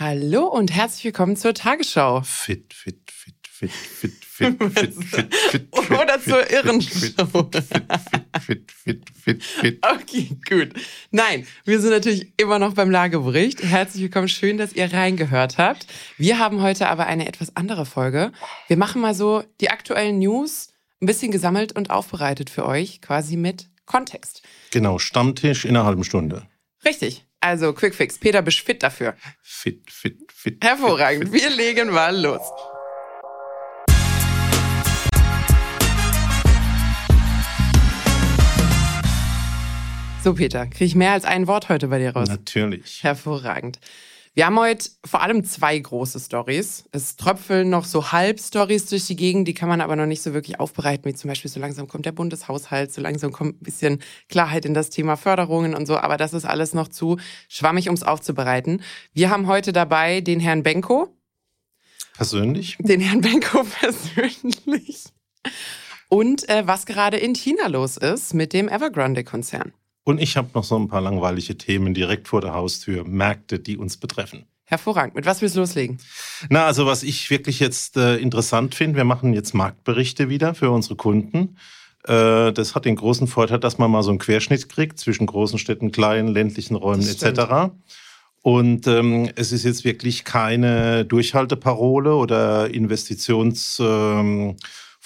Hallo und herzlich willkommen zur Tagesschau. Fit, fit, fit, fit, fit, fit, fit, fit, fit. Oder zur Irrenshow. Fit, fit, fit, fit, fit. Okay, gut. Nein, wir sind natürlich immer noch beim Lagebericht. Herzlich willkommen, schön, dass ihr reingehört habt. Wir haben heute aber eine etwas andere Folge. Wir machen mal so die aktuellen News ein bisschen gesammelt und aufbereitet für euch, quasi mit Kontext. Genau, Stammtisch in einer halben Stunde. Richtig. Also Quickfix. Peter, bist fit dafür? Fit, fit, fit. Hervorragend. Wir legen mal los. So, Peter, kriege ich mehr als ein Wort heute bei dir raus? Natürlich. Hervorragend. Wir haben heute vor allem zwei große Stories. Es tröpfeln noch so Halbstories durch die Gegend, die kann man aber noch nicht so wirklich aufbereiten, wie zum Beispiel so langsam kommt der Bundeshaushalt, so langsam kommt ein bisschen Klarheit in das Thema Förderungen und so, aber das ist alles noch zu schwammig, um es aufzubereiten. Wir haben heute dabei den Herrn Benko. Persönlich? Den Herrn Benko persönlich. Und äh, was gerade in China los ist mit dem Evergrande-Konzern. Und ich habe noch so ein paar langweilige Themen direkt vor der Haustür, Märkte, die uns betreffen. Hervorragend. Mit was willst du loslegen? Na, also was ich wirklich jetzt äh, interessant finde, wir machen jetzt Marktberichte wieder für unsere Kunden. Äh, das hat den großen Vorteil, dass man mal so einen Querschnitt kriegt zwischen großen Städten, kleinen, ländlichen Räumen etc. Und ähm, es ist jetzt wirklich keine Durchhalteparole oder Investitions... Ähm,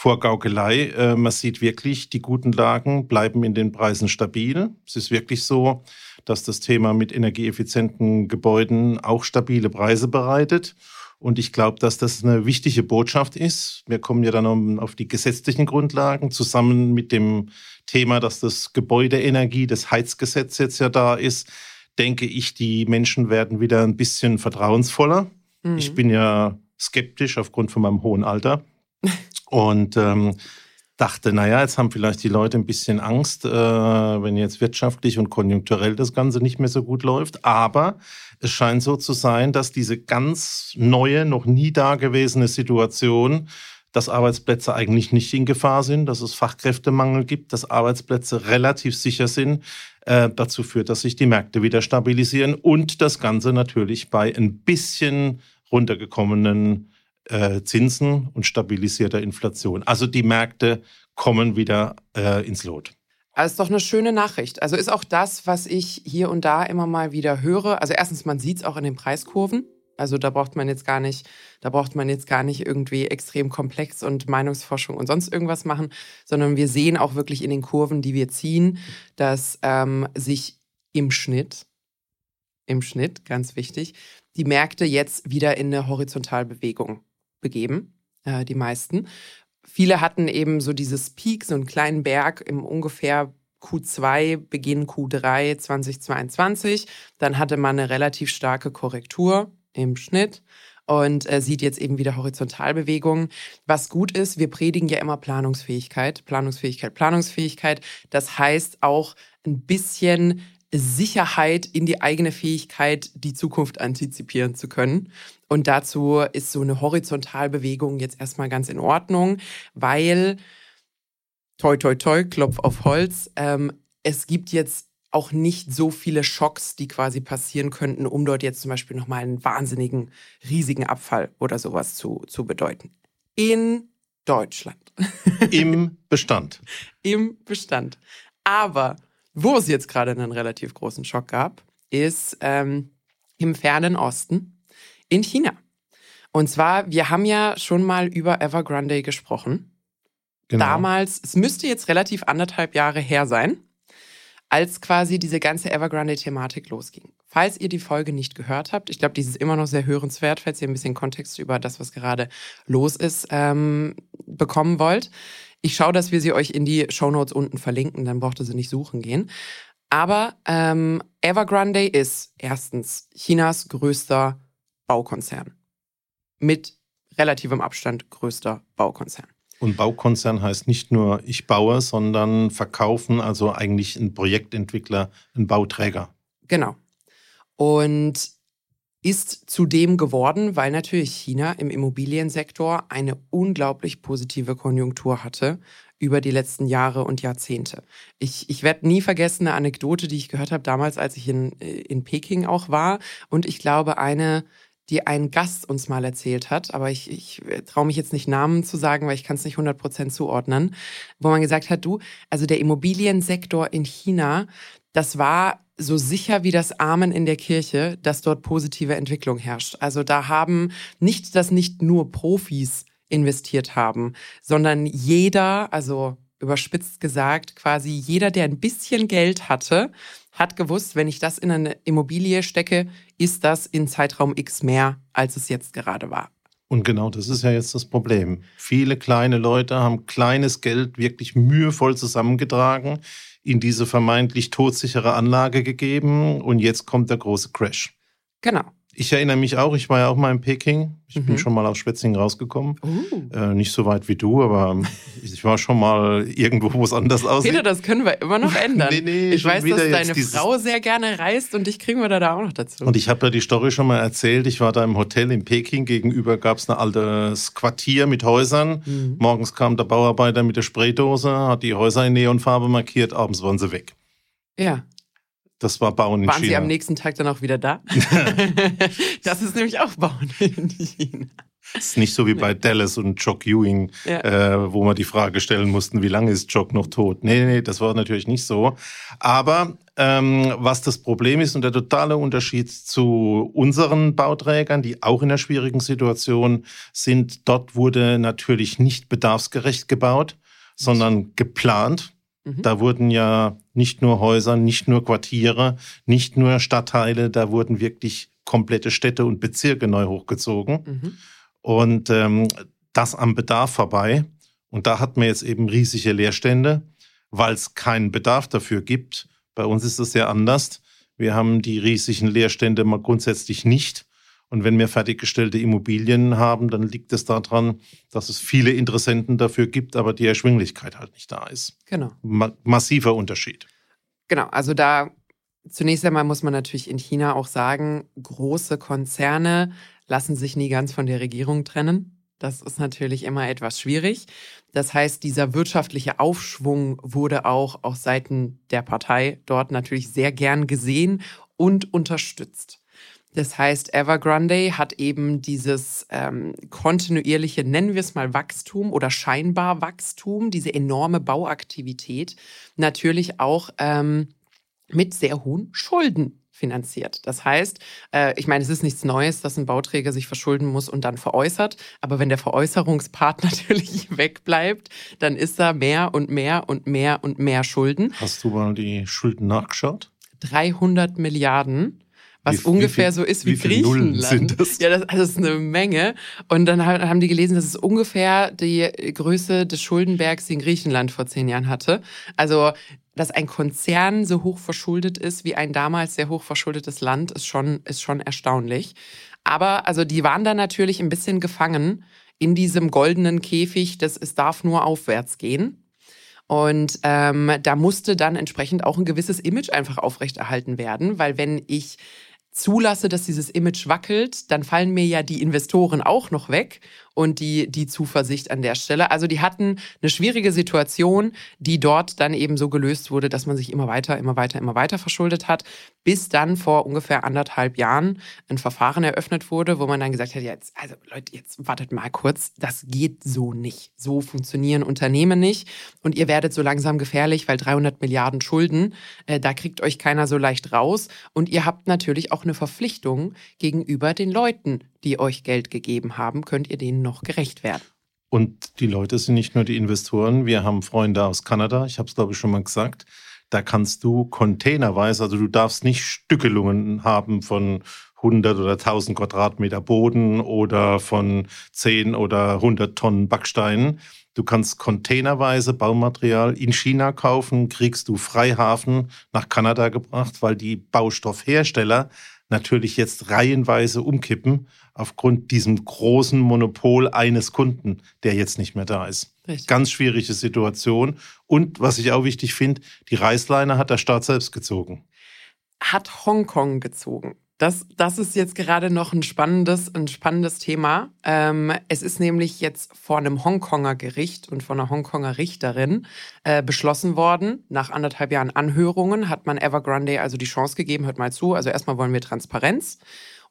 Vorgaukelei. Äh, man sieht wirklich, die guten Lagen bleiben in den Preisen stabil. Es ist wirklich so, dass das Thema mit energieeffizienten Gebäuden auch stabile Preise bereitet. Und ich glaube, dass das eine wichtige Botschaft ist. Wir kommen ja dann auf die gesetzlichen Grundlagen zusammen mit dem Thema, dass das Gebäudeenergie, das Heizgesetz jetzt ja da ist. Denke ich, die Menschen werden wieder ein bisschen vertrauensvoller. Mhm. Ich bin ja skeptisch aufgrund von meinem hohen Alter. Und ähm, dachte, naja, jetzt haben vielleicht die Leute ein bisschen Angst, äh, wenn jetzt wirtschaftlich und konjunkturell das Ganze nicht mehr so gut läuft. Aber es scheint so zu sein, dass diese ganz neue, noch nie dagewesene Situation, dass Arbeitsplätze eigentlich nicht in Gefahr sind, dass es Fachkräftemangel gibt, dass Arbeitsplätze relativ sicher sind, äh, dazu führt, dass sich die Märkte wieder stabilisieren und das Ganze natürlich bei ein bisschen runtergekommenen äh, Zinsen und stabilisierter Inflation. Also die Märkte kommen wieder äh, ins Lot. Also ist doch eine schöne Nachricht. Also ist auch das, was ich hier und da immer mal wieder höre. Also erstens, man sieht es auch in den Preiskurven. Also da braucht man jetzt gar nicht, da braucht man jetzt gar nicht irgendwie extrem komplex und Meinungsforschung und sonst irgendwas machen, sondern wir sehen auch wirklich in den Kurven, die wir ziehen, dass ähm, sich im Schnitt, im Schnitt, ganz wichtig, die Märkte jetzt wieder in eine Horizontalbewegung begeben, äh, die meisten. Viele hatten eben so dieses Peak, so einen kleinen Berg im ungefähr Q2, Beginn Q3 2022. Dann hatte man eine relativ starke Korrektur im Schnitt und äh, sieht jetzt eben wieder Horizontalbewegungen. Was gut ist, wir predigen ja immer Planungsfähigkeit, Planungsfähigkeit, Planungsfähigkeit. Das heißt auch ein bisschen Sicherheit in die eigene Fähigkeit, die Zukunft antizipieren zu können. Und dazu ist so eine Horizontalbewegung jetzt erstmal ganz in Ordnung, weil, toi, toi, toi, Klopf auf Holz, ähm, es gibt jetzt auch nicht so viele Schocks, die quasi passieren könnten, um dort jetzt zum Beispiel nochmal einen wahnsinnigen, riesigen Abfall oder sowas zu, zu bedeuten. In Deutschland. Im Bestand. Im Bestand. Aber wo es jetzt gerade einen relativ großen Schock gab, ist ähm, im fernen Osten in China. Und zwar, wir haben ja schon mal über Evergrande gesprochen. Genau. Damals, es müsste jetzt relativ anderthalb Jahre her sein, als quasi diese ganze Evergrande-Thematik losging. Falls ihr die Folge nicht gehört habt, ich glaube, die ist immer noch sehr hörenswert, falls ihr ein bisschen Kontext über das, was gerade los ist, ähm, bekommen wollt. Ich schaue, dass wir sie euch in die Shownotes unten verlinken, dann braucht ihr sie nicht suchen gehen. Aber ähm, Evergrande ist erstens Chinas größter Baukonzern. Mit relativem Abstand größter Baukonzern. Und Baukonzern heißt nicht nur ich baue, sondern verkaufen, also eigentlich ein Projektentwickler, ein Bauträger. Genau. Und ist zudem geworden, weil natürlich China im Immobiliensektor eine unglaublich positive Konjunktur hatte über die letzten Jahre und Jahrzehnte. Ich, ich werde nie vergessen eine Anekdote, die ich gehört habe damals, als ich in, in Peking auch war. Und ich glaube, eine die ein Gast uns mal erzählt hat, aber ich, ich traue mich jetzt nicht Namen zu sagen, weil ich kann es nicht 100% zuordnen, wo man gesagt hat, du, also der Immobiliensektor in China, das war so sicher wie das Amen in der Kirche, dass dort positive Entwicklung herrscht. Also da haben nicht, dass nicht nur Profis investiert haben, sondern jeder, also überspitzt gesagt, quasi jeder, der ein bisschen Geld hatte, hat gewusst, wenn ich das in eine Immobilie stecke, ist das in Zeitraum X mehr, als es jetzt gerade war. Und genau das ist ja jetzt das Problem. Viele kleine Leute haben kleines Geld wirklich mühevoll zusammengetragen, in diese vermeintlich todsichere Anlage gegeben und jetzt kommt der große Crash. Genau. Ich erinnere mich auch, ich war ja auch mal in Peking. Ich mhm. bin schon mal aus Schwetzingen rausgekommen. Uh. Äh, nicht so weit wie du, aber ich war schon mal irgendwo, wo es anders aussieht. Peter, das können wir immer noch ändern. nee, nee, ich weiß, dass deine Frau sehr gerne reist und dich kriegen wir da auch noch dazu. Und ich habe ja die Story schon mal erzählt. Ich war da im Hotel in Peking. Gegenüber gab es ein altes Quartier mit Häusern. Mhm. Morgens kam der Bauarbeiter mit der Spraydose, hat die Häuser in Neonfarbe markiert. Abends waren sie weg. Ja. Das war Bauen in Waren China. Sie am nächsten Tag dann auch wieder da? das ist nämlich auch Bauen in China. Das ist nicht so wie bei Dallas und Jock Ewing, ja. äh, wo man die Frage stellen mussten, wie lange ist Jock noch tot? Nee, nee, das war natürlich nicht so. Aber ähm, was das Problem ist und der totale Unterschied zu unseren Bauträgern, die auch in einer schwierigen Situation sind, dort wurde natürlich nicht bedarfsgerecht gebaut, sondern geplant. Mhm. Da wurden ja nicht nur Häuser, nicht nur Quartiere, nicht nur Stadtteile, da wurden wirklich komplette Städte und Bezirke neu hochgezogen. Mhm. Und ähm, das am Bedarf vorbei. Und da hat man jetzt eben riesige Leerstände, weil es keinen Bedarf dafür gibt. Bei uns ist es ja anders. Wir haben die riesigen Leerstände mal grundsätzlich nicht. Und wenn wir fertiggestellte Immobilien haben, dann liegt es daran, dass es viele Interessenten dafür gibt, aber die Erschwinglichkeit halt nicht da ist. Genau. Ma massiver Unterschied. Genau, also da zunächst einmal muss man natürlich in China auch sagen, große Konzerne lassen sich nie ganz von der Regierung trennen. Das ist natürlich immer etwas schwierig. Das heißt, dieser wirtschaftliche Aufschwung wurde auch auf Seiten der Partei dort natürlich sehr gern gesehen und unterstützt. Das heißt, Evergrande hat eben dieses ähm, kontinuierliche, nennen wir es mal Wachstum oder scheinbar Wachstum, diese enorme Bauaktivität natürlich auch ähm, mit sehr hohen Schulden finanziert. Das heißt, äh, ich meine, es ist nichts Neues, dass ein Bauträger sich verschulden muss und dann veräußert. Aber wenn der Veräußerungspart natürlich wegbleibt, dann ist da mehr und mehr und mehr und mehr Schulden. Hast du mal die Schulden nachgeschaut? 300 Milliarden was wie, ungefähr wie viel, so ist wie, wie Griechenland. Das? Ja, das, das ist eine Menge. Und dann haben die gelesen, dass es ungefähr die Größe des Schuldenbergs, den Griechenland vor zehn Jahren hatte. Also dass ein Konzern so hoch verschuldet ist wie ein damals sehr hoch verschuldetes Land, ist schon, ist schon erstaunlich. Aber also die waren da natürlich ein bisschen gefangen in diesem goldenen Käfig, dass es darf nur aufwärts gehen. Und ähm, da musste dann entsprechend auch ein gewisses Image einfach aufrechterhalten werden, weil wenn ich zulasse, dass dieses Image wackelt, dann fallen mir ja die Investoren auch noch weg und die, die Zuversicht an der Stelle. Also die hatten eine schwierige Situation, die dort dann eben so gelöst wurde, dass man sich immer weiter, immer weiter, immer weiter verschuldet hat, bis dann vor ungefähr anderthalb Jahren ein Verfahren eröffnet wurde, wo man dann gesagt hat, jetzt, also Leute, jetzt wartet mal kurz, das geht so nicht. So funktionieren Unternehmen nicht und ihr werdet so langsam gefährlich, weil 300 Milliarden Schulden, äh, da kriegt euch keiner so leicht raus und ihr habt natürlich auch eine Verpflichtung gegenüber den Leuten, die euch Geld gegeben haben, könnt ihr denen noch gerecht werden. Und die Leute sind nicht nur die Investoren. Wir haben Freunde aus Kanada, ich habe es glaube ich schon mal gesagt. Da kannst du containerweise, also du darfst nicht Stückelungen haben von 100 oder 1000 Quadratmeter Boden oder von 10 oder 100 Tonnen Backsteinen. Du kannst containerweise Baumaterial in China kaufen, kriegst du Freihafen nach Kanada gebracht, weil die Baustoffhersteller natürlich jetzt reihenweise umkippen aufgrund diesem großen Monopol eines Kunden, der jetzt nicht mehr da ist. Richtig. Ganz schwierige Situation. Und was ich auch wichtig finde, die Reißleine hat der Staat selbst gezogen. Hat Hongkong gezogen. Das, das ist jetzt gerade noch ein spannendes, ein spannendes Thema. Ähm, es ist nämlich jetzt vor einem Hongkonger Gericht und von einer Hongkonger Richterin äh, beschlossen worden. Nach anderthalb Jahren Anhörungen hat man Evergrande also die Chance gegeben, hört mal zu. Also erstmal wollen wir Transparenz.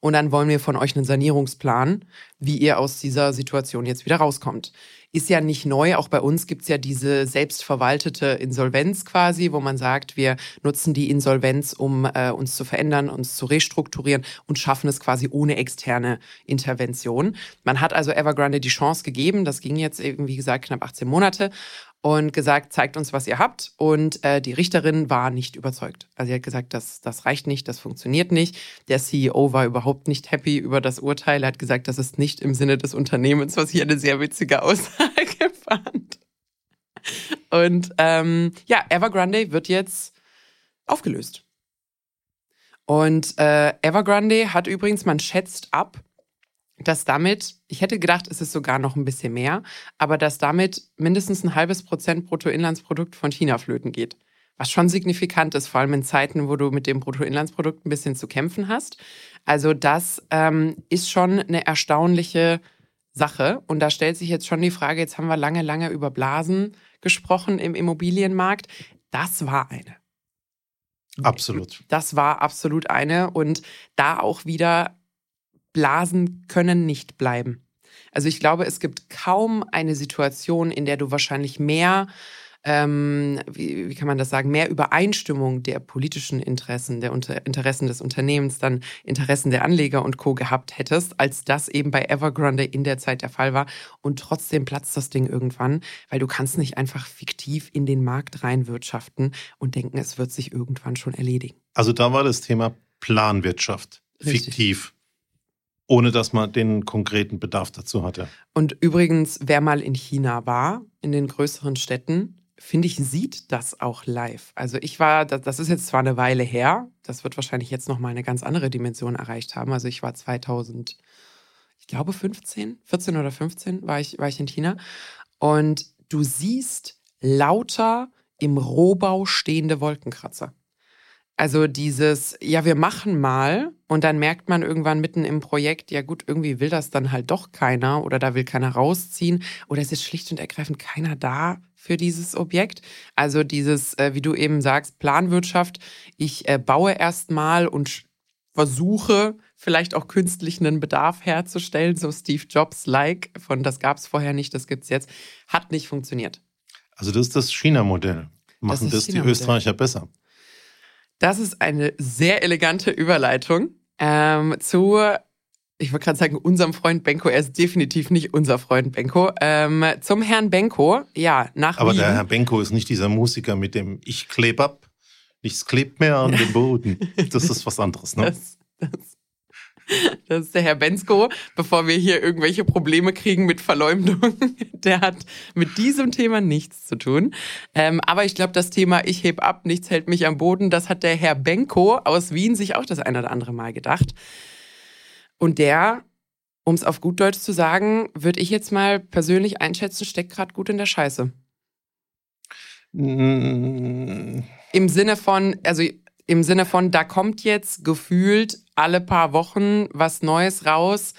und dann wollen wir von euch einen Sanierungsplan, wie ihr aus dieser Situation jetzt wieder rauskommt. Ist ja nicht neu, auch bei uns gibt's ja diese selbstverwaltete Insolvenz quasi, wo man sagt, wir nutzen die Insolvenz, um äh, uns zu verändern, uns zu restrukturieren und schaffen es quasi ohne externe Intervention. Man hat also Evergrande die Chance gegeben, das ging jetzt eben, wie gesagt, knapp 18 Monate und gesagt, zeigt uns, was ihr habt. Und äh, die Richterin war nicht überzeugt. Also sie hat gesagt, das, das reicht nicht, das funktioniert nicht. Der CEO war überhaupt nicht happy über das Urteil. Er hat gesagt, das ist nicht im Sinne des Unternehmens, was ich eine sehr witzige Aussage fand. Und ähm, ja, Evergrande wird jetzt aufgelöst. Und äh, Evergrande hat übrigens, man schätzt ab, dass damit, ich hätte gedacht, es ist sogar noch ein bisschen mehr, aber dass damit mindestens ein halbes Prozent Bruttoinlandsprodukt von China flöten geht. Was schon signifikant ist, vor allem in Zeiten, wo du mit dem Bruttoinlandsprodukt ein bisschen zu kämpfen hast. Also das ähm, ist schon eine erstaunliche Sache. Und da stellt sich jetzt schon die Frage, jetzt haben wir lange, lange über Blasen gesprochen im Immobilienmarkt. Das war eine. Absolut. Das war absolut eine. Und da auch wieder Blasen können nicht bleiben. Also ich glaube, es gibt kaum eine Situation, in der du wahrscheinlich mehr, ähm, wie, wie kann man das sagen, mehr Übereinstimmung der politischen Interessen, der Unter Interessen des Unternehmens, dann Interessen der Anleger und Co. gehabt hättest, als das eben bei Evergrande in der Zeit der Fall war. Und trotzdem platzt das Ding irgendwann, weil du kannst nicht einfach fiktiv in den Markt reinwirtschaften und denken, es wird sich irgendwann schon erledigen. Also da war das Thema Planwirtschaft. Richtig. Fiktiv ohne dass man den konkreten Bedarf dazu hatte. Und übrigens, wer mal in China war, in den größeren Städten, finde ich, sieht das auch live. Also ich war, das ist jetzt zwar eine Weile her, das wird wahrscheinlich jetzt nochmal eine ganz andere Dimension erreicht haben. Also ich war 2000, ich glaube 15, 14 oder 15 war ich, war ich in China. Und du siehst lauter im Rohbau stehende Wolkenkratzer. Also dieses, ja, wir machen mal und dann merkt man irgendwann mitten im Projekt, ja gut, irgendwie will das dann halt doch keiner oder da will keiner rausziehen oder es ist schlicht und ergreifend keiner da für dieses Objekt. Also dieses, äh, wie du eben sagst, Planwirtschaft, ich äh, baue erst mal und versuche vielleicht auch künstlich einen Bedarf herzustellen, so Steve Jobs-like, von das gab es vorher nicht, das gibt's jetzt, hat nicht funktioniert. Also das ist das China-Modell. Machen das, das die Österreicher besser. Das ist eine sehr elegante Überleitung ähm, zu, ich wollte gerade sagen, unserem Freund Benko. Er ist definitiv nicht unser Freund Benko. Ähm, zum Herrn Benko, ja, nach Aber Wien. der Herr Benko ist nicht dieser Musiker mit dem Ich kleb ab, nichts klebt mehr an dem Boden. Das ist was anderes, ne? Das, das das ist der Herr Bensko, bevor wir hier irgendwelche Probleme kriegen mit Verleumdung. Der hat mit diesem Thema nichts zu tun. Ähm, aber ich glaube, das Thema Ich heb ab, nichts hält mich am Boden, das hat der Herr Benko aus Wien sich auch das ein oder andere Mal gedacht. Und der, um es auf gut Deutsch zu sagen, würde ich jetzt mal persönlich einschätzen, steckt gerade gut in der Scheiße. Mm. Im Sinne von, also im Sinne von, da kommt jetzt gefühlt alle paar Wochen was Neues raus,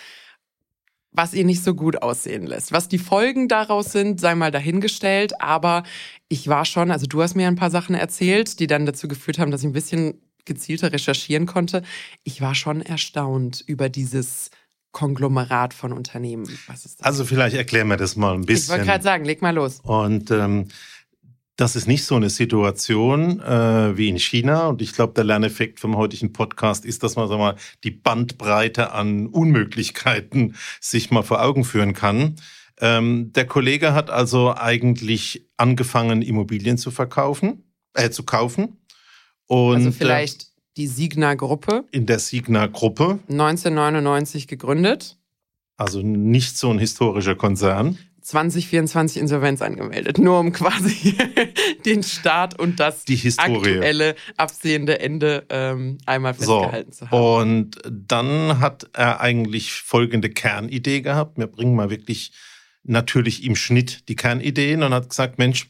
was ihr nicht so gut aussehen lässt. Was die Folgen daraus sind, sei mal dahingestellt, aber ich war schon, also du hast mir ein paar Sachen erzählt, die dann dazu geführt haben, dass ich ein bisschen gezielter recherchieren konnte. Ich war schon erstaunt über dieses Konglomerat von Unternehmen. Also vielleicht erklären wir das mal ein bisschen. Ich wollte gerade sagen, leg mal los. Und ähm, das ist nicht so eine Situation äh, wie in China. Und ich glaube, der Lerneffekt vom heutigen Podcast ist, dass man sag mal, die Bandbreite an Unmöglichkeiten sich mal vor Augen führen kann. Ähm, der Kollege hat also eigentlich angefangen, Immobilien zu verkaufen, äh, zu kaufen. Und, also vielleicht äh, die Signa-Gruppe. In der Signa-Gruppe. 1999 gegründet. Also nicht so ein historischer Konzern. 2024 Insolvenz angemeldet, nur um quasi den Start und das aktuelle absehende Ende ähm, einmal festgehalten so, zu haben. Und dann hat er eigentlich folgende Kernidee gehabt. Wir bringen mal wirklich natürlich im Schnitt die Kernideen und hat gesagt, Mensch,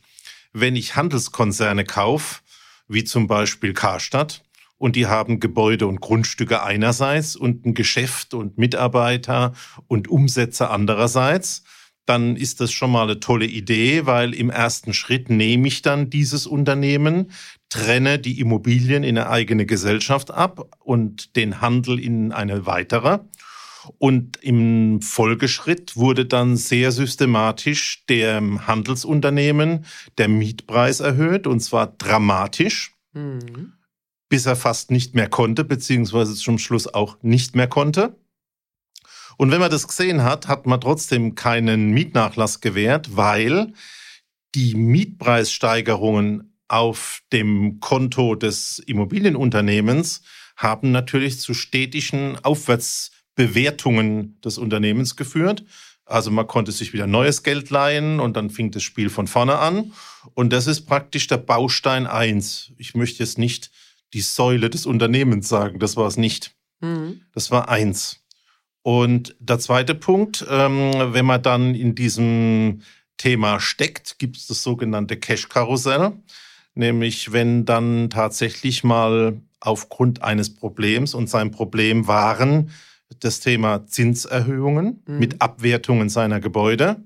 wenn ich Handelskonzerne kaufe, wie zum Beispiel Karstadt, und die haben Gebäude und Grundstücke einerseits und ein Geschäft und Mitarbeiter und Umsätze andererseits, dann ist das schon mal eine tolle Idee, weil im ersten Schritt nehme ich dann dieses Unternehmen, trenne die Immobilien in eine eigene Gesellschaft ab und den Handel in eine weitere. Und im Folgeschritt wurde dann sehr systematisch dem Handelsunternehmen der Mietpreis erhöht, und zwar dramatisch, mhm. bis er fast nicht mehr konnte, beziehungsweise zum Schluss auch nicht mehr konnte. Und wenn man das gesehen hat, hat man trotzdem keinen Mietnachlass gewährt, weil die Mietpreissteigerungen auf dem Konto des Immobilienunternehmens haben natürlich zu stetigen Aufwärtsbewertungen des Unternehmens geführt. Also man konnte sich wieder neues Geld leihen und dann fing das Spiel von vorne an. Und das ist praktisch der Baustein eins. Ich möchte jetzt nicht die Säule des Unternehmens sagen, das war es nicht. Mhm. Das war eins. Und der zweite Punkt, ähm, wenn man dann in diesem Thema steckt, gibt es das sogenannte Cash-Karussell. Nämlich wenn dann tatsächlich mal aufgrund eines Problems und sein Problem waren das Thema Zinserhöhungen mhm. mit Abwertungen seiner Gebäude.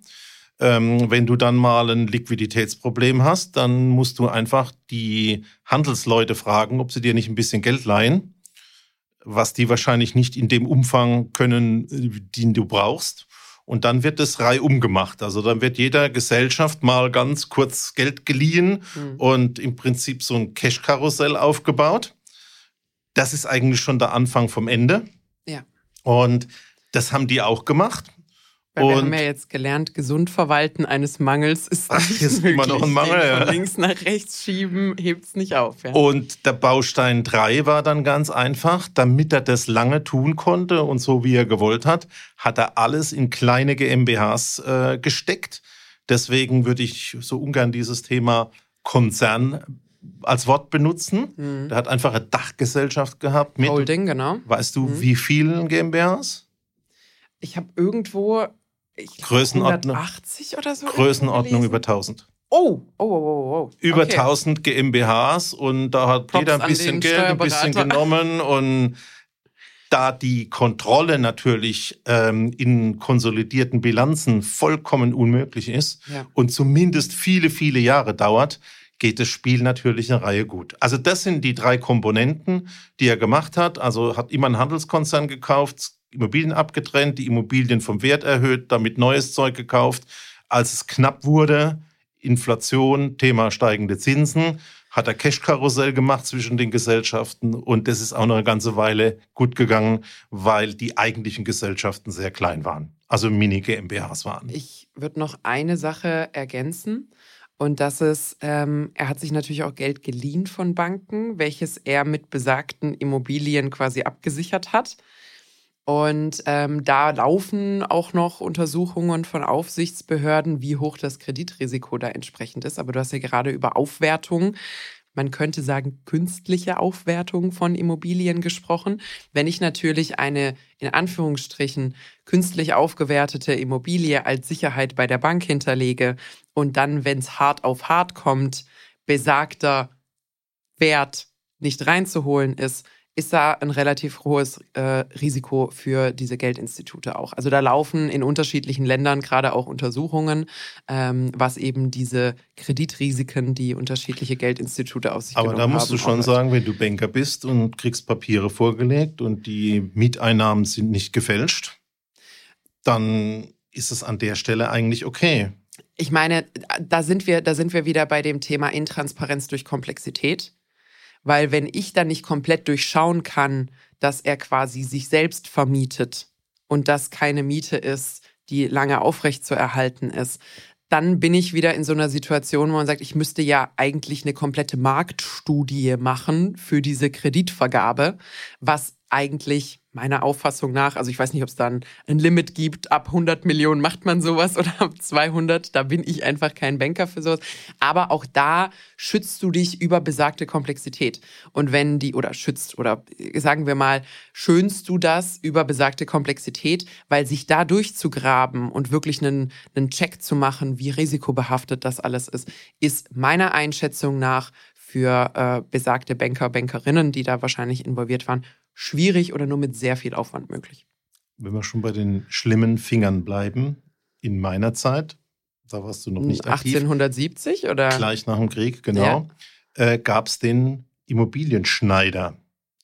Ähm, wenn du dann mal ein Liquiditätsproblem hast, dann musst du einfach die Handelsleute fragen, ob sie dir nicht ein bisschen Geld leihen was die wahrscheinlich nicht in dem Umfang können, den du brauchst. Und dann wird es reihum gemacht. Also dann wird jeder Gesellschaft mal ganz kurz Geld geliehen mhm. und im Prinzip so ein Cash-Karussell aufgebaut. Das ist eigentlich schon der Anfang vom Ende. Ja. Und das haben die auch gemacht. Weil und wir haben ja jetzt gelernt, gesund verwalten eines Mangels ist, Ach, ist immer noch ein Mangel. Ja. Von links nach rechts schieben hebt es nicht auf. Ja. Und der Baustein 3 war dann ganz einfach, damit er das lange tun konnte und so wie er gewollt hat, hat er alles in kleine GmbHs äh, gesteckt. Deswegen würde ich so ungern dieses Thema Konzern als Wort benutzen. Mhm. Der hat einfach eine Dachgesellschaft gehabt mit. Holding, genau. Weißt du, mhm. wie vielen GmbHs? Ich habe irgendwo ich Größenordnung, 180 oder so? Größenordnung über 1000. Oh, oh, oh, oh, oh. Über okay. 1000 GmbHs und da hat Props jeder ein bisschen Geld, ein bisschen genommen und da die Kontrolle natürlich ähm, in konsolidierten Bilanzen vollkommen unmöglich ist ja. und zumindest viele, viele Jahre dauert, geht das Spiel natürlich eine Reihe gut. Also das sind die drei Komponenten, die er gemacht hat. Also hat immer einen Handelskonzern gekauft, Immobilien abgetrennt, die Immobilien vom Wert erhöht, damit neues Zeug gekauft. Als es knapp wurde, Inflation, Thema steigende Zinsen, hat er Cash-Karussell gemacht zwischen den Gesellschaften und das ist auch noch eine ganze Weile gut gegangen, weil die eigentlichen Gesellschaften sehr klein waren, also Mini-GmbHs waren. Ich würde noch eine Sache ergänzen. Und das ist, ähm, er hat sich natürlich auch Geld geliehen von Banken, welches er mit besagten Immobilien quasi abgesichert hat. Und ähm, da laufen auch noch Untersuchungen von Aufsichtsbehörden, wie hoch das Kreditrisiko da entsprechend ist. Aber du hast ja gerade über Aufwertung, man könnte sagen künstliche Aufwertung von Immobilien gesprochen. Wenn ich natürlich eine in Anführungsstrichen künstlich aufgewertete Immobilie als Sicherheit bei der Bank hinterlege und dann, wenn es hart auf hart kommt, besagter Wert nicht reinzuholen ist, ist da ein relativ hohes äh, Risiko für diese Geldinstitute auch. Also da laufen in unterschiedlichen Ländern gerade auch Untersuchungen, ähm, was eben diese Kreditrisiken, die unterschiedliche Geldinstitute auf sich Aber da musst haben, du schon sagen, wenn du Banker bist und kriegst Papiere vorgelegt und die Mieteinnahmen sind nicht gefälscht, dann ist es an der Stelle eigentlich okay. Ich meine, da sind wir, da sind wir wieder bei dem Thema Intransparenz durch Komplexität. Weil wenn ich dann nicht komplett durchschauen kann, dass er quasi sich selbst vermietet und das keine Miete ist, die lange aufrecht zu erhalten ist, dann bin ich wieder in so einer Situation, wo man sagt, ich müsste ja eigentlich eine komplette Marktstudie machen für diese Kreditvergabe, was eigentlich meiner Auffassung nach, also ich weiß nicht, ob es da ein, Limit gibt, ab 100 Millionen macht man sowas oder ab 200, da bin ich einfach kein Banker für sowas. Aber auch da schützt du dich über besagte Komplexität. Und wenn die, oder schützt, oder sagen wir mal, schönst du das über besagte Komplexität, weil sich da durchzugraben und wirklich einen, einen Check zu machen, wie risikobehaftet das alles ist, ist meiner Einschätzung nach für äh, besagte Banker, Bankerinnen, die da wahrscheinlich involviert waren, schwierig oder nur mit sehr viel Aufwand möglich. Wenn wir schon bei den schlimmen Fingern bleiben, in meiner Zeit, da warst du noch nicht 1870 aktiv, oder? Gleich nach dem Krieg, genau. äh, gab es den Immobilienschneider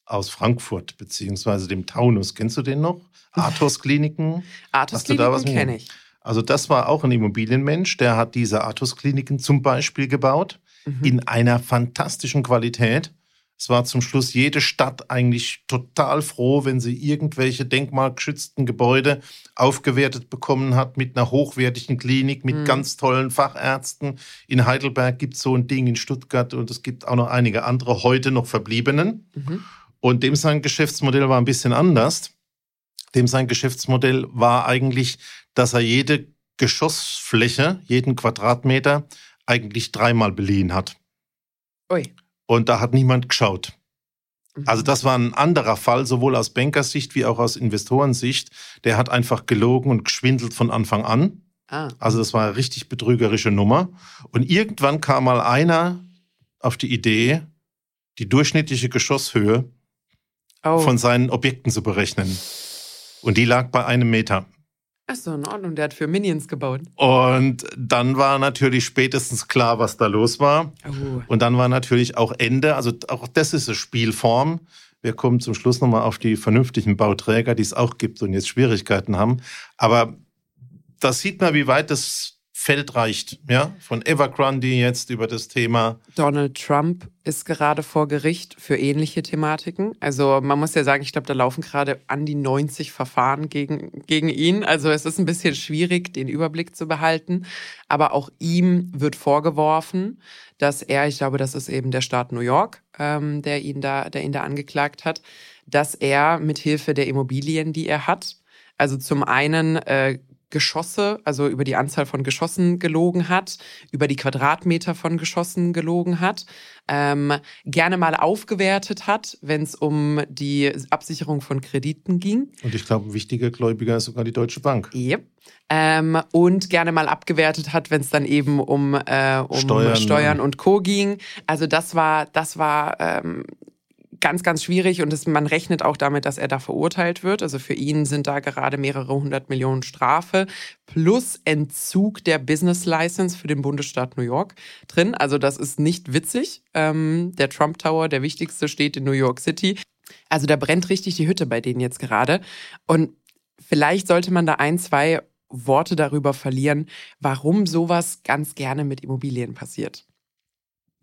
aus Frankfurt, beziehungsweise dem Taunus. Kennst du den noch? Athos Kliniken. Athos Kliniken kenne ich. Also das war auch ein Immobilienmensch, der hat diese Athos Kliniken zum Beispiel gebaut, mhm. in einer fantastischen Qualität. Es war zum Schluss jede Stadt eigentlich total froh, wenn sie irgendwelche denkmalgeschützten Gebäude aufgewertet bekommen hat mit einer hochwertigen Klinik, mit mhm. ganz tollen Fachärzten. In Heidelberg gibt es so ein Ding, in Stuttgart und es gibt auch noch einige andere heute noch verbliebenen. Mhm. Und dem sein Geschäftsmodell war ein bisschen anders. Dem sein Geschäftsmodell war eigentlich, dass er jede Geschossfläche, jeden Quadratmeter eigentlich dreimal beliehen hat. Ui. Und da hat niemand geschaut. Mhm. Also das war ein anderer Fall, sowohl aus Bankersicht wie auch aus Investorensicht. Der hat einfach gelogen und geschwindelt von Anfang an. Ah. Also das war eine richtig betrügerische Nummer. Und irgendwann kam mal einer auf die Idee, die durchschnittliche Geschosshöhe oh. von seinen Objekten zu berechnen. Und die lag bei einem Meter. Ach so, in Ordnung. Der hat für Minions gebaut. Und dann war natürlich spätestens klar, was da los war. Oh. Und dann war natürlich auch Ende. Also auch das ist eine Spielform. Wir kommen zum Schluss nochmal auf die vernünftigen Bauträger, die es auch gibt und jetzt Schwierigkeiten haben. Aber da sieht man, wie weit das Feld reicht, ja, von Evergrande jetzt über das Thema. Donald Trump ist gerade vor Gericht für ähnliche Thematiken. Also man muss ja sagen, ich glaube, da laufen gerade an die 90 Verfahren gegen, gegen ihn. Also es ist ein bisschen schwierig, den Überblick zu behalten. Aber auch ihm wird vorgeworfen, dass er, ich glaube, das ist eben der Staat New York, ähm, der ihn da, der ihn da angeklagt hat, dass er mit Hilfe der Immobilien, die er hat, also zum einen äh, Geschosse, also über die Anzahl von Geschossen gelogen hat, über die Quadratmeter von Geschossen gelogen hat, ähm, gerne mal aufgewertet hat, wenn es um die Absicherung von Krediten ging. Und ich glaube, ein wichtiger Gläubiger ist sogar die Deutsche Bank. Yep. Ähm, und gerne mal abgewertet hat, wenn es dann eben um, äh, um Steuern, Steuern und Co. ging. Also das war, das war ähm, ganz, ganz schwierig und es, man rechnet auch damit, dass er da verurteilt wird. Also für ihn sind da gerade mehrere hundert Millionen Strafe plus Entzug der Business License für den Bundesstaat New York drin. Also das ist nicht witzig. Ähm, der Trump Tower, der wichtigste, steht in New York City. Also da brennt richtig die Hütte bei denen jetzt gerade. Und vielleicht sollte man da ein, zwei Worte darüber verlieren, warum sowas ganz gerne mit Immobilien passiert.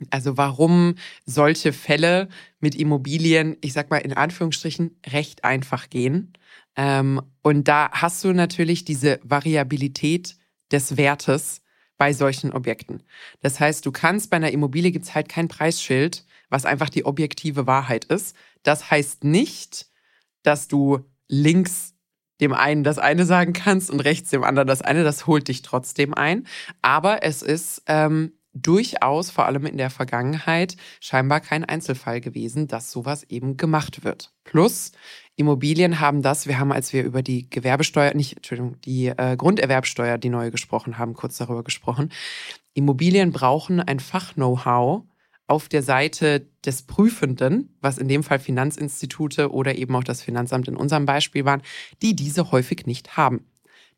Also warum solche Fälle mit Immobilien, ich sag mal in Anführungsstrichen, recht einfach gehen. Ähm, und da hast du natürlich diese Variabilität des Wertes bei solchen Objekten. Das heißt, du kannst bei einer Immobilie gibt's halt kein Preisschild, was einfach die objektive Wahrheit ist. Das heißt nicht, dass du links dem einen das eine sagen kannst und rechts dem anderen das eine. Das holt dich trotzdem ein. Aber es ist ähm, durchaus, vor allem in der Vergangenheit, scheinbar kein Einzelfall gewesen, dass sowas eben gemacht wird. Plus, Immobilien haben das, wir haben, als wir über die Gewerbesteuer, nicht, Entschuldigung, die äh, Grunderwerbsteuer, die neue gesprochen haben, kurz darüber gesprochen. Immobilien brauchen ein Fach-Know-how auf der Seite des Prüfenden, was in dem Fall Finanzinstitute oder eben auch das Finanzamt in unserem Beispiel waren, die diese häufig nicht haben.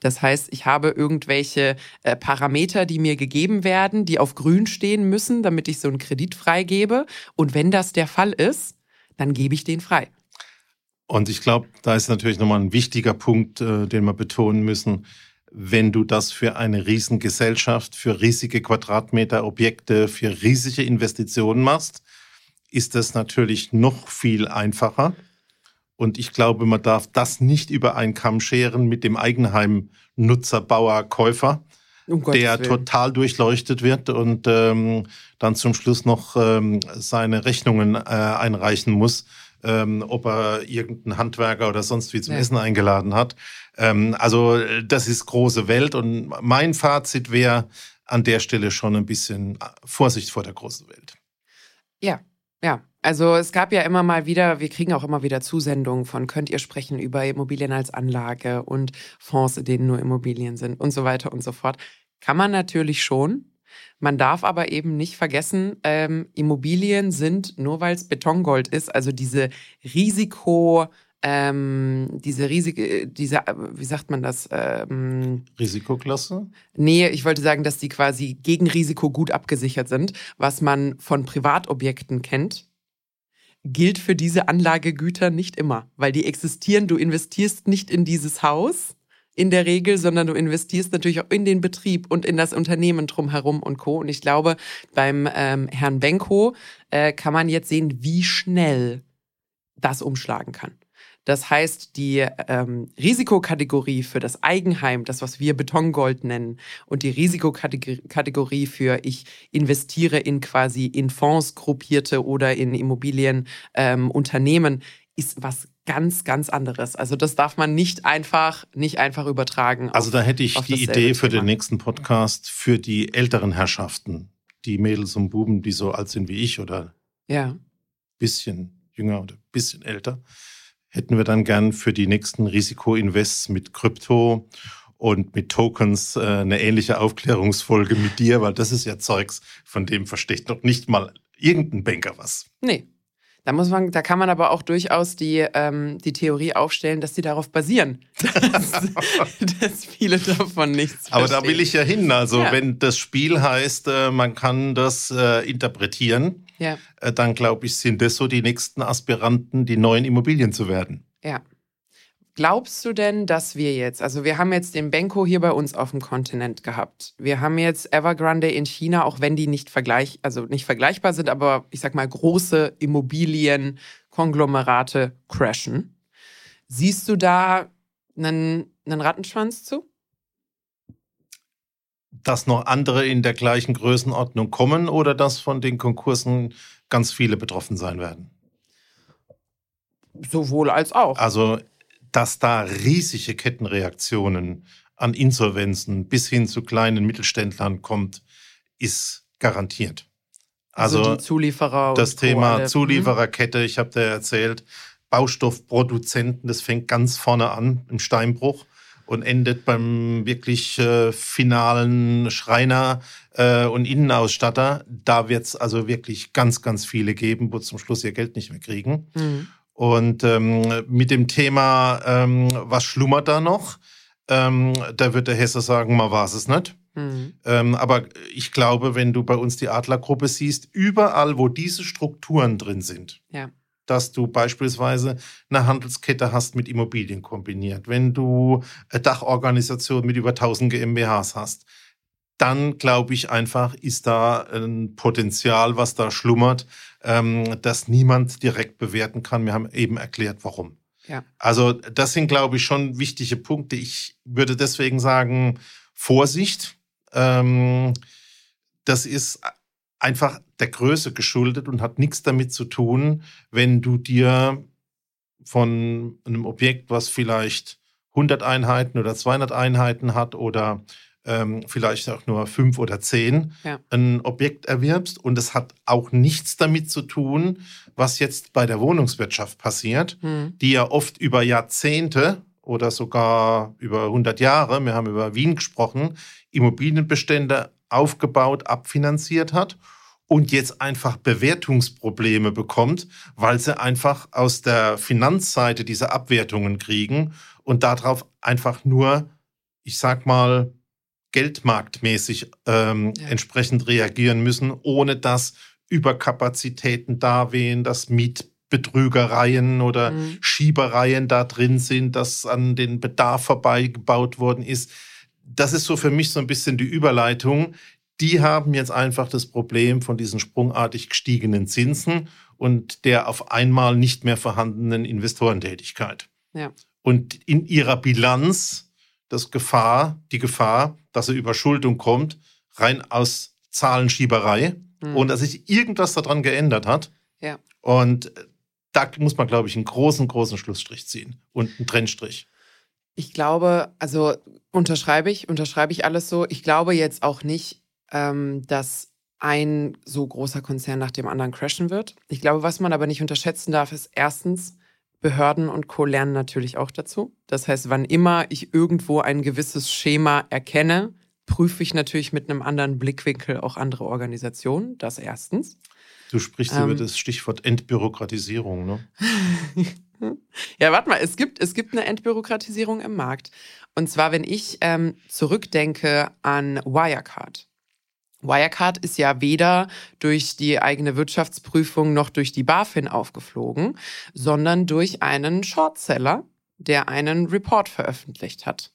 Das heißt, ich habe irgendwelche äh, Parameter, die mir gegeben werden, die auf grün stehen müssen, damit ich so einen Kredit freigebe. Und wenn das der Fall ist, dann gebe ich den frei. Und ich glaube, da ist natürlich nochmal ein wichtiger Punkt, äh, den wir betonen müssen. Wenn du das für eine Riesengesellschaft, für riesige Quadratmeter-Objekte, für riesige Investitionen machst, ist das natürlich noch viel einfacher. Und ich glaube, man darf das nicht über einen Kamm scheren mit dem Eigenheimnutzer, Bauer, Käufer, um der Willen. total durchleuchtet wird und ähm, dann zum Schluss noch ähm, seine Rechnungen äh, einreichen muss, ähm, ob er irgendeinen Handwerker oder sonst wie zum ja. Essen eingeladen hat. Ähm, also das ist große Welt und mein Fazit wäre an der Stelle schon ein bisschen Vorsicht vor der großen Welt. Ja, ja, also es gab ja immer mal wieder, wir kriegen auch immer wieder Zusendungen von, könnt ihr sprechen über Immobilien als Anlage und Fonds, in denen nur Immobilien sind und so weiter und so fort. Kann man natürlich schon. Man darf aber eben nicht vergessen, ähm, Immobilien sind, nur weil es Betongold ist, also diese Risiko, ähm, diese riesige, diese, wie sagt man das? Ähm, Risikoklasse? Nee, ich wollte sagen, dass die quasi gegen Risiko gut abgesichert sind, was man von Privatobjekten kennt gilt für diese Anlagegüter nicht immer, weil die existieren. Du investierst nicht in dieses Haus in der Regel, sondern du investierst natürlich auch in den Betrieb und in das Unternehmen drumherum und Co. Und ich glaube, beim ähm, Herrn Benko äh, kann man jetzt sehen, wie schnell das umschlagen kann. Das heißt, die ähm, Risikokategorie für das Eigenheim, das, was wir Betongold nennen, und die Risikokategorie für ich investiere in quasi in Fonds gruppierte oder in Immobilienunternehmen, ähm, ist was ganz, ganz anderes. Also das darf man nicht einfach, nicht einfach übertragen. Also da hätte ich die Idee für Thema. den nächsten Podcast für die älteren Herrschaften, die Mädels und Buben, die so alt sind wie ich oder ja. bisschen jünger oder bisschen älter hätten wir dann gern für die nächsten Risikoinvests mit Krypto und mit Tokens äh, eine ähnliche Aufklärungsfolge mit dir, weil das ist ja Zeugs, von dem versteht noch nicht mal irgendein Banker was. Nee. Da muss man, da kann man aber auch durchaus die, ähm, die Theorie aufstellen, dass die darauf basieren, dass, dass viele davon nichts Aber verstehen. da will ich ja hin. Also ja. wenn das Spiel heißt, äh, man kann das äh, interpretieren, ja. Äh, dann glaube ich, sind das so die nächsten Aspiranten, die neuen Immobilien zu werden. Ja. Glaubst du denn, dass wir jetzt, also wir haben jetzt den Benko hier bei uns auf dem Kontinent gehabt. Wir haben jetzt Evergrande in China, auch wenn die nicht vergleich, also nicht vergleichbar sind, aber ich sag mal große Immobilien, Konglomerate crashen. Siehst du da einen, einen Rattenschwanz zu? Dass noch andere in der gleichen Größenordnung kommen oder dass von den Konkursen ganz viele betroffen sein werden? Sowohl als auch. Also, dass da riesige Kettenreaktionen an Insolvenzen bis hin zu kleinen Mittelständlern kommt, ist garantiert. Also, also die Zulieferer. Das Thema alle. Mhm. Zuliefererkette, ich habe dir erzählt, Baustoffproduzenten, das fängt ganz vorne an im Steinbruch und endet beim wirklich äh, finalen Schreiner äh, und Innenausstatter. Da wird es also wirklich ganz, ganz viele geben, wo zum Schluss ihr Geld nicht mehr kriegen. Mhm. Und ähm, mit dem Thema, ähm, was schlummert da noch? Ähm, da wird der Hesse sagen, man weiß es nicht. Mhm. Ähm, aber ich glaube, wenn du bei uns die Adlergruppe siehst, überall, wo diese Strukturen drin sind, ja dass du beispielsweise eine Handelskette hast mit Immobilien kombiniert, wenn du eine Dachorganisation mit über 1000 GmbHs hast, dann glaube ich einfach, ist da ein Potenzial, was da schlummert, ähm, das niemand direkt bewerten kann. Wir haben eben erklärt, warum. Ja. Also das sind, glaube ich, schon wichtige Punkte. Ich würde deswegen sagen, Vorsicht. Ähm, das ist einfach der Größe geschuldet und hat nichts damit zu tun, wenn du dir von einem Objekt, was vielleicht 100 Einheiten oder 200 Einheiten hat oder ähm, vielleicht auch nur fünf oder zehn, ja. ein Objekt erwirbst. Und es hat auch nichts damit zu tun, was jetzt bei der Wohnungswirtschaft passiert, mhm. die ja oft über Jahrzehnte oder sogar über 100 Jahre, wir haben über Wien gesprochen, Immobilienbestände aufgebaut, abfinanziert hat und jetzt einfach Bewertungsprobleme bekommt, weil sie einfach aus der Finanzseite diese Abwertungen kriegen und darauf einfach nur, ich sag mal, geldmarktmäßig ähm, ja. entsprechend reagieren müssen, ohne dass Überkapazitäten da wehen, dass Mietbetrügereien oder mhm. Schiebereien da drin sind, dass an den Bedarf vorbeigebaut worden ist das ist so für mich so ein bisschen die Überleitung. Die haben jetzt einfach das Problem von diesen sprungartig gestiegenen Zinsen und der auf einmal nicht mehr vorhandenen Investorentätigkeit. Ja. Und in ihrer Bilanz das Gefahr, die Gefahr, dass eine Überschuldung kommt, rein aus Zahlenschieberei, mhm. ohne dass sich irgendwas daran geändert hat. Ja. Und da muss man, glaube ich, einen großen, großen Schlussstrich ziehen und einen Trennstrich. Ich glaube, also unterschreibe ich, unterschreibe ich alles so. Ich glaube jetzt auch nicht, ähm, dass ein so großer Konzern nach dem anderen crashen wird. Ich glaube, was man aber nicht unterschätzen darf, ist erstens, Behörden und Co. lernen natürlich auch dazu. Das heißt, wann immer ich irgendwo ein gewisses Schema erkenne, prüfe ich natürlich mit einem anderen Blickwinkel auch andere Organisationen. Das erstens. Du sprichst ähm, über das Stichwort Entbürokratisierung, ne? Ja, warte mal, es gibt, es gibt eine Entbürokratisierung im Markt. Und zwar, wenn ich ähm, zurückdenke an Wirecard. Wirecard ist ja weder durch die eigene Wirtschaftsprüfung noch durch die BaFin aufgeflogen, sondern durch einen Shortseller, der einen Report veröffentlicht hat.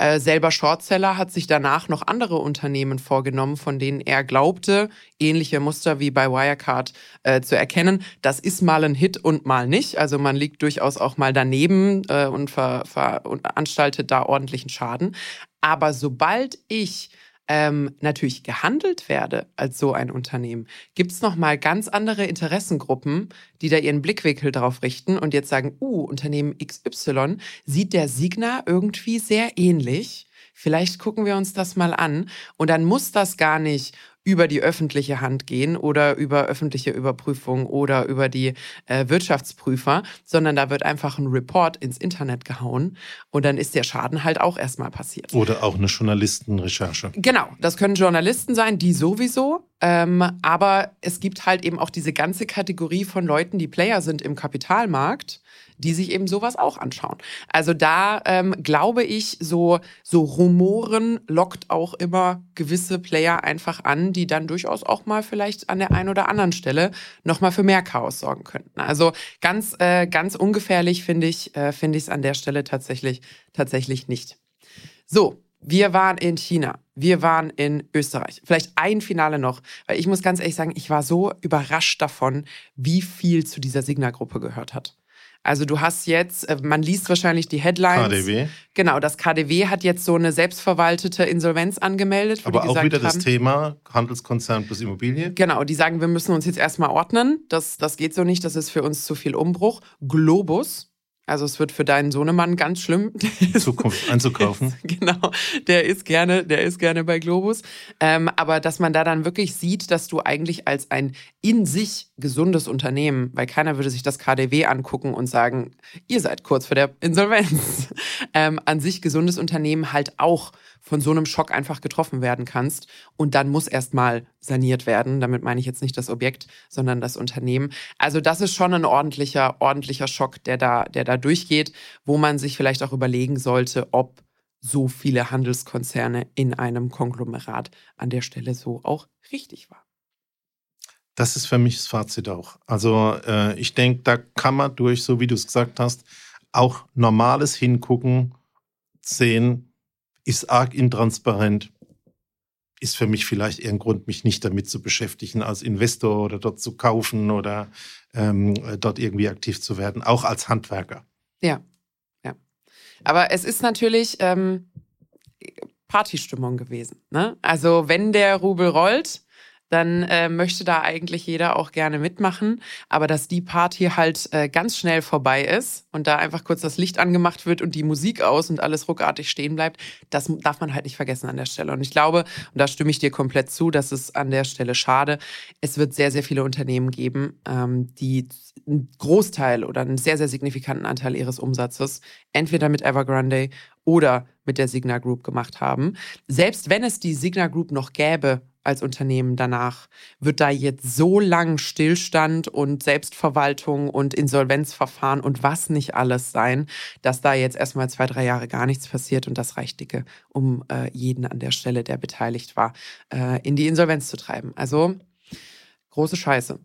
Äh, selber Shortseller hat sich danach noch andere Unternehmen vorgenommen, von denen er glaubte, ähnliche Muster wie bei Wirecard äh, zu erkennen. Das ist mal ein Hit und mal nicht. Also man liegt durchaus auch mal daneben äh, und veranstaltet da ordentlichen Schaden. Aber sobald ich ähm, natürlich gehandelt werde als so ein Unternehmen, gibt es nochmal ganz andere Interessengruppen, die da ihren Blickwinkel drauf richten und jetzt sagen, uh, Unternehmen XY sieht der Signa irgendwie sehr ähnlich. Vielleicht gucken wir uns das mal an. Und dann muss das gar nicht über die öffentliche Hand gehen oder über öffentliche Überprüfung oder über die äh, Wirtschaftsprüfer, sondern da wird einfach ein Report ins Internet gehauen und dann ist der Schaden halt auch erstmal passiert. Oder auch eine Journalistenrecherche. Genau, das können Journalisten sein, die sowieso. Ähm, aber es gibt halt eben auch diese ganze Kategorie von Leuten, die Player sind im Kapitalmarkt, die sich eben sowas auch anschauen. Also da ähm, glaube ich, so, so Rumoren lockt auch immer gewisse Player einfach an, die dann durchaus auch mal vielleicht an der einen oder anderen Stelle nochmal für mehr Chaos sorgen könnten. Also ganz, äh, ganz ungefährlich finde ich, äh, finde ich es an der Stelle tatsächlich, tatsächlich nicht. So, wir waren in China, wir waren in Österreich. Vielleicht ein Finale noch, weil ich muss ganz ehrlich sagen, ich war so überrascht davon, wie viel zu dieser Signa-Gruppe gehört hat. Also du hast jetzt, äh, man liest wahrscheinlich die Headlines. KDW. Genau, das KDW hat jetzt so eine selbstverwaltete Insolvenz angemeldet. Aber auch wieder haben, das Thema Handelskonzern plus Immobilie. Genau, die sagen, wir müssen uns jetzt erstmal ordnen. Das, das geht so nicht, das ist für uns zu viel Umbruch. Globus, also es wird für deinen Sohnemann ganz schlimm. Zukunft einzukaufen. genau, der ist gerne, der ist gerne bei Globus. Ähm, aber dass man da dann wirklich sieht, dass du eigentlich als ein in sich gesundes Unternehmen, weil keiner würde sich das KDW angucken und sagen, ihr seid kurz vor der Insolvenz, ähm, an sich gesundes Unternehmen halt auch von so einem Schock einfach getroffen werden kannst. Und dann muss erstmal saniert werden. Damit meine ich jetzt nicht das Objekt, sondern das Unternehmen. Also das ist schon ein ordentlicher, ordentlicher Schock, der da, der da durchgeht, wo man sich vielleicht auch überlegen sollte, ob so viele Handelskonzerne in einem Konglomerat an der Stelle so auch richtig war. Das ist für mich das Fazit auch. Also äh, ich denke, da kann man durch, so wie du es gesagt hast, auch normales Hingucken sehen, ist arg intransparent, ist für mich vielleicht eher ein Grund, mich nicht damit zu beschäftigen, als Investor oder dort zu kaufen oder ähm, dort irgendwie aktiv zu werden, auch als Handwerker. Ja, ja. Aber es ist natürlich ähm, Partystimmung gewesen. Ne? Also wenn der Rubel rollt, dann äh, möchte da eigentlich jeder auch gerne mitmachen. Aber dass die Party halt äh, ganz schnell vorbei ist und da einfach kurz das Licht angemacht wird und die Musik aus und alles ruckartig stehen bleibt, das darf man halt nicht vergessen an der Stelle. Und ich glaube, und da stimme ich dir komplett zu, das ist an der Stelle schade. Es wird sehr, sehr viele Unternehmen geben, ähm, die einen Großteil oder einen sehr, sehr signifikanten Anteil ihres Umsatzes entweder mit Evergrande oder mit der Signa Group gemacht haben. Selbst wenn es die Signa Group noch gäbe als Unternehmen danach? Wird da jetzt so lang Stillstand und Selbstverwaltung und Insolvenzverfahren und was nicht alles sein, dass da jetzt erstmal zwei, drei Jahre gar nichts passiert und das reicht dicke, um äh, jeden an der Stelle, der beteiligt war, äh, in die Insolvenz zu treiben. Also große Scheiße.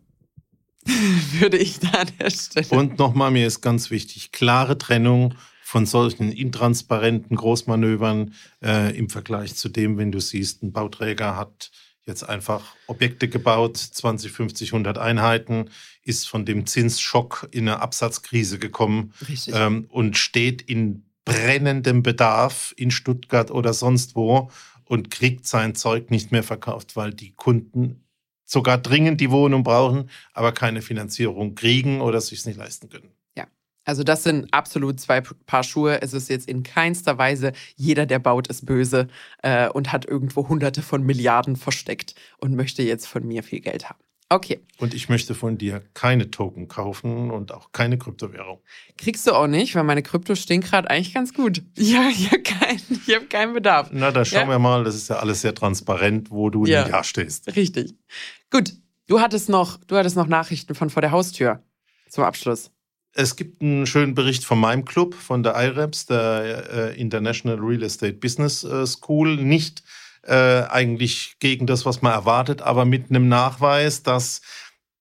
Würde ich da an der Stelle. Und nochmal, mir ist ganz wichtig, klare Trennung von solchen intransparenten Großmanövern äh, im Vergleich zu dem, wenn du siehst, ein Bauträger hat jetzt einfach Objekte gebaut, 20, 50, 100 Einheiten, ist von dem Zinsschock in eine Absatzkrise gekommen ähm, und steht in brennendem Bedarf in Stuttgart oder sonst wo und kriegt sein Zeug nicht mehr verkauft, weil die Kunden sogar dringend die Wohnung brauchen, aber keine Finanzierung kriegen oder sich nicht leisten können. Also das sind absolut zwei Paar Schuhe. Es ist jetzt in keinster Weise jeder, der baut, ist böse äh, und hat irgendwo Hunderte von Milliarden versteckt und möchte jetzt von mir viel Geld haben. Okay. Und ich möchte von dir keine Token kaufen und auch keine Kryptowährung. Kriegst du auch nicht, weil meine Kryptos stehen gerade eigentlich ganz gut. Ja, ich habe keinen hab keinen Bedarf. Na, da schauen ja. wir mal. Das ist ja alles sehr transparent, wo du ja. Jahr stehst. Richtig. Gut. Du hattest noch, du hattest noch Nachrichten von vor der Haustür zum Abschluss. Es gibt einen schönen Bericht von meinem Club, von der IREPS, der äh, International Real Estate Business äh, School. Nicht äh, eigentlich gegen das, was man erwartet, aber mit einem Nachweis, dass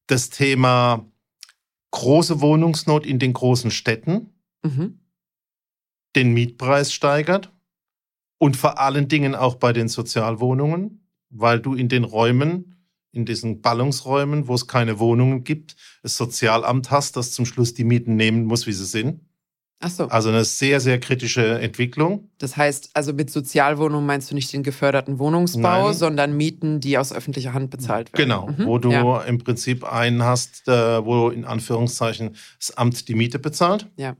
das Thema große Wohnungsnot in den großen Städten mhm. den Mietpreis steigert und vor allen Dingen auch bei den Sozialwohnungen, weil du in den Räumen, in diesen Ballungsräumen, wo es keine Wohnungen gibt, das Sozialamt hast, das zum Schluss die Mieten nehmen muss, wie sie sind. Ach so. Also eine sehr, sehr kritische Entwicklung. Das heißt, also mit Sozialwohnungen meinst du nicht den geförderten Wohnungsbau, Nein. sondern Mieten, die aus öffentlicher Hand bezahlt werden. Genau, mhm. wo du ja. im Prinzip einen hast, äh, wo in Anführungszeichen das Amt die Miete bezahlt. Ja.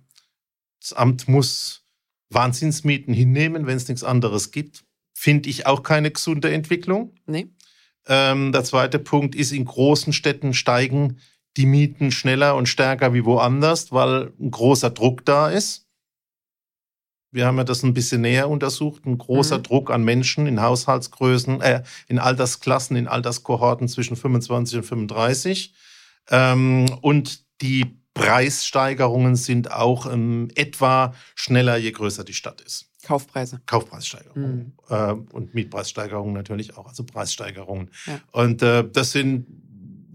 Das Amt muss Wahnsinnsmieten hinnehmen, wenn es nichts anderes gibt. Finde ich auch keine gesunde Entwicklung. Nee. Ähm, der zweite Punkt ist, in großen Städten steigen die Mieten schneller und stärker wie woanders, weil ein großer Druck da ist. Wir haben ja das ein bisschen näher untersucht. Ein großer mhm. Druck an Menschen in Haushaltsgrößen, äh, in Altersklassen, in Alterskohorten zwischen 25 und 35. Ähm, und die Preissteigerungen sind auch ähm, etwa schneller, je größer die Stadt ist. Kaufpreise. Kaufpreissteigerungen. Mhm. Äh, und Mietpreissteigerungen natürlich auch, also Preissteigerungen. Ja. Und äh, das sind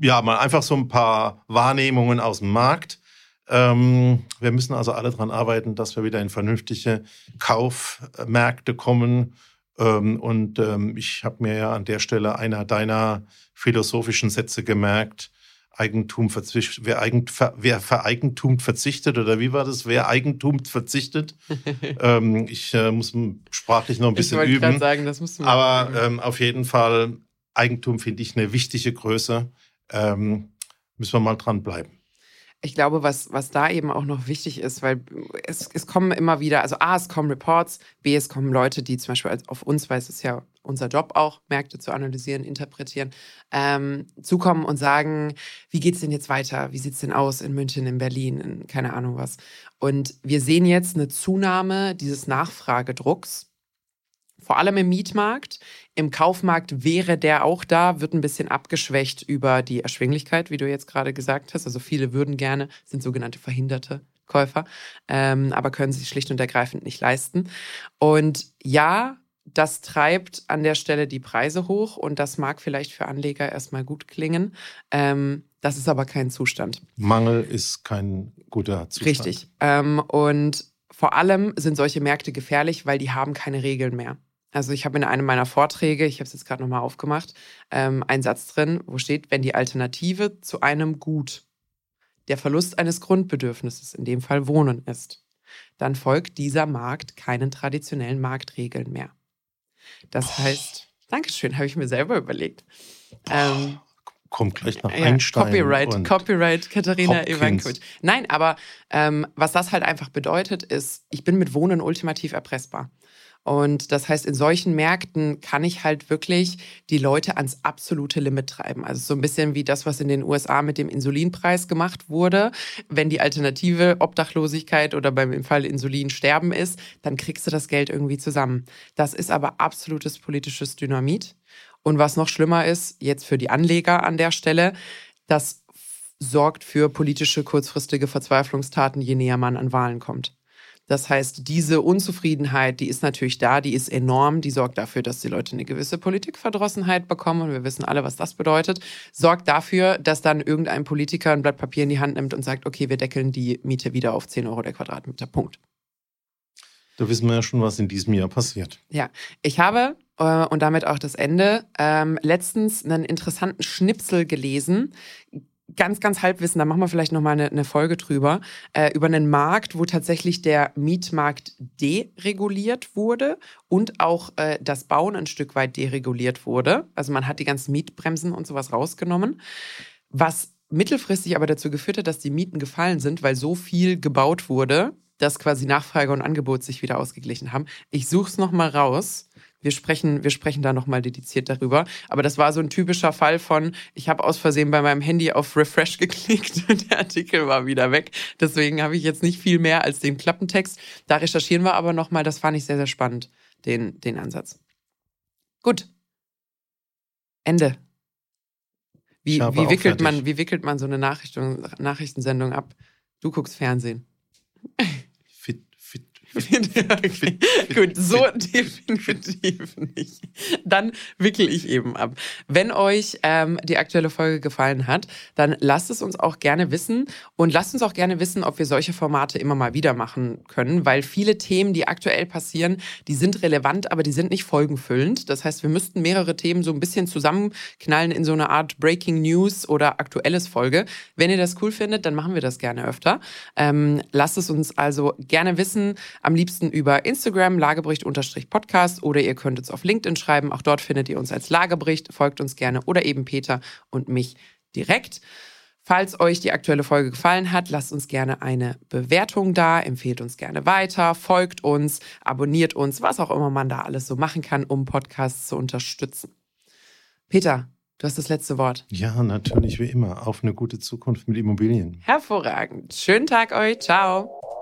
ja, mal einfach so ein paar Wahrnehmungen aus dem Markt. Ähm, wir müssen also alle daran arbeiten, dass wir wieder in vernünftige Kaufmärkte kommen. Ähm, und ähm, ich habe mir ja an der Stelle einer deiner philosophischen Sätze gemerkt. Eigentum verzichtet, wer, Eigent, wer vereigentumt verzichtet oder wie war das? Wer Eigentum verzichtet? ähm, ich äh, muss sprachlich noch ein bisschen ich üben. Sagen, das musst du Aber ähm, auf jeden Fall Eigentum finde ich eine wichtige Größe ähm, müssen wir mal dranbleiben. Ich glaube, was, was da eben auch noch wichtig ist, weil es, es kommen immer wieder, also A, es kommen Reports, B, es kommen Leute, die zum Beispiel auf uns, weil es ist ja unser Job auch, Märkte zu analysieren, interpretieren, ähm, zukommen und sagen, wie geht es denn jetzt weiter? Wie sieht es denn aus in München, in Berlin, in keine Ahnung was? Und wir sehen jetzt eine Zunahme dieses Nachfragedrucks vor allem im Mietmarkt. Im Kaufmarkt wäre der auch da, wird ein bisschen abgeschwächt über die Erschwinglichkeit, wie du jetzt gerade gesagt hast. Also viele würden gerne, sind sogenannte verhinderte Käufer, ähm, aber können sich schlicht und ergreifend nicht leisten. Und ja, das treibt an der Stelle die Preise hoch und das mag vielleicht für Anleger erstmal gut klingen. Ähm, das ist aber kein Zustand. Mangel ist kein guter Zustand. Richtig. Ähm, und vor allem sind solche Märkte gefährlich, weil die haben keine Regeln mehr. Also ich habe in einem meiner Vorträge, ich habe es jetzt gerade nochmal aufgemacht, ähm, einen Satz drin, wo steht, wenn die Alternative zu einem Gut der Verlust eines Grundbedürfnisses, in dem Fall Wohnen ist, dann folgt dieser Markt keinen traditionellen Marktregeln mehr. Das heißt, Dankeschön, habe ich mir selber überlegt. Ähm, kommt gleich nach Einstein. Copyright, Copyright, Katharina Ivankovic. Nein, aber ähm, was das halt einfach bedeutet, ist, ich bin mit Wohnen ultimativ erpressbar. Und das heißt, in solchen Märkten kann ich halt wirklich die Leute ans absolute Limit treiben. Also so ein bisschen wie das, was in den USA mit dem Insulinpreis gemacht wurde. Wenn die Alternative Obdachlosigkeit oder beim Fall Insulin sterben ist, dann kriegst du das Geld irgendwie zusammen. Das ist aber absolutes politisches Dynamit. Und was noch schlimmer ist, jetzt für die Anleger an der Stelle, das sorgt für politische kurzfristige Verzweiflungstaten, je näher man an Wahlen kommt. Das heißt, diese Unzufriedenheit, die ist natürlich da, die ist enorm, die sorgt dafür, dass die Leute eine gewisse Politikverdrossenheit bekommen und wir wissen alle, was das bedeutet, sorgt dafür, dass dann irgendein Politiker ein Blatt Papier in die Hand nimmt und sagt, okay, wir deckeln die Miete wieder auf 10 Euro der Quadratmeter. Punkt. Da wissen wir ja schon, was in diesem Jahr passiert. Ja, ich habe, äh, und damit auch das Ende, ähm, letztens einen interessanten Schnipsel gelesen ganz, ganz Halbwissen, da machen wir vielleicht nochmal eine, eine Folge drüber, äh, über einen Markt, wo tatsächlich der Mietmarkt dereguliert wurde und auch äh, das Bauen ein Stück weit dereguliert wurde. Also man hat die ganzen Mietbremsen und sowas rausgenommen, was mittelfristig aber dazu geführt hat, dass die Mieten gefallen sind, weil so viel gebaut wurde, dass quasi Nachfrage und Angebot sich wieder ausgeglichen haben. Ich suche es nochmal raus. Wir sprechen, wir sprechen da nochmal dediziert darüber. Aber das war so ein typischer Fall von, ich habe aus Versehen bei meinem Handy auf Refresh geklickt und der Artikel war wieder weg. Deswegen habe ich jetzt nicht viel mehr als den Klappentext. Da recherchieren wir aber nochmal, das fand ich sehr, sehr spannend, den, den Ansatz. Gut. Ende. Wie, wie wickelt, man, wie wickelt man so eine Nachrichten, Nachrichtensendung ab? Du guckst Fernsehen. Okay. Gut, so definitiv nicht. Dann wickel ich eben ab. Wenn euch ähm, die aktuelle Folge gefallen hat, dann lasst es uns auch gerne wissen und lasst uns auch gerne wissen, ob wir solche Formate immer mal wieder machen können, weil viele Themen, die aktuell passieren, die sind relevant, aber die sind nicht folgenfüllend. Das heißt, wir müssten mehrere Themen so ein bisschen zusammenknallen in so eine Art Breaking News oder aktuelles Folge. Wenn ihr das cool findet, dann machen wir das gerne öfter. Ähm, lasst es uns also gerne wissen. Am liebsten über Instagram, Lagebericht-Podcast oder ihr könnt uns auf LinkedIn schreiben. Auch dort findet ihr uns als Lagebericht. Folgt uns gerne oder eben Peter und mich direkt. Falls euch die aktuelle Folge gefallen hat, lasst uns gerne eine Bewertung da, empfehlt uns gerne weiter, folgt uns, abonniert uns, was auch immer man da alles so machen kann, um Podcasts zu unterstützen. Peter, du hast das letzte Wort. Ja, natürlich wie immer. Auf eine gute Zukunft mit Immobilien. Hervorragend. Schönen Tag euch. Ciao.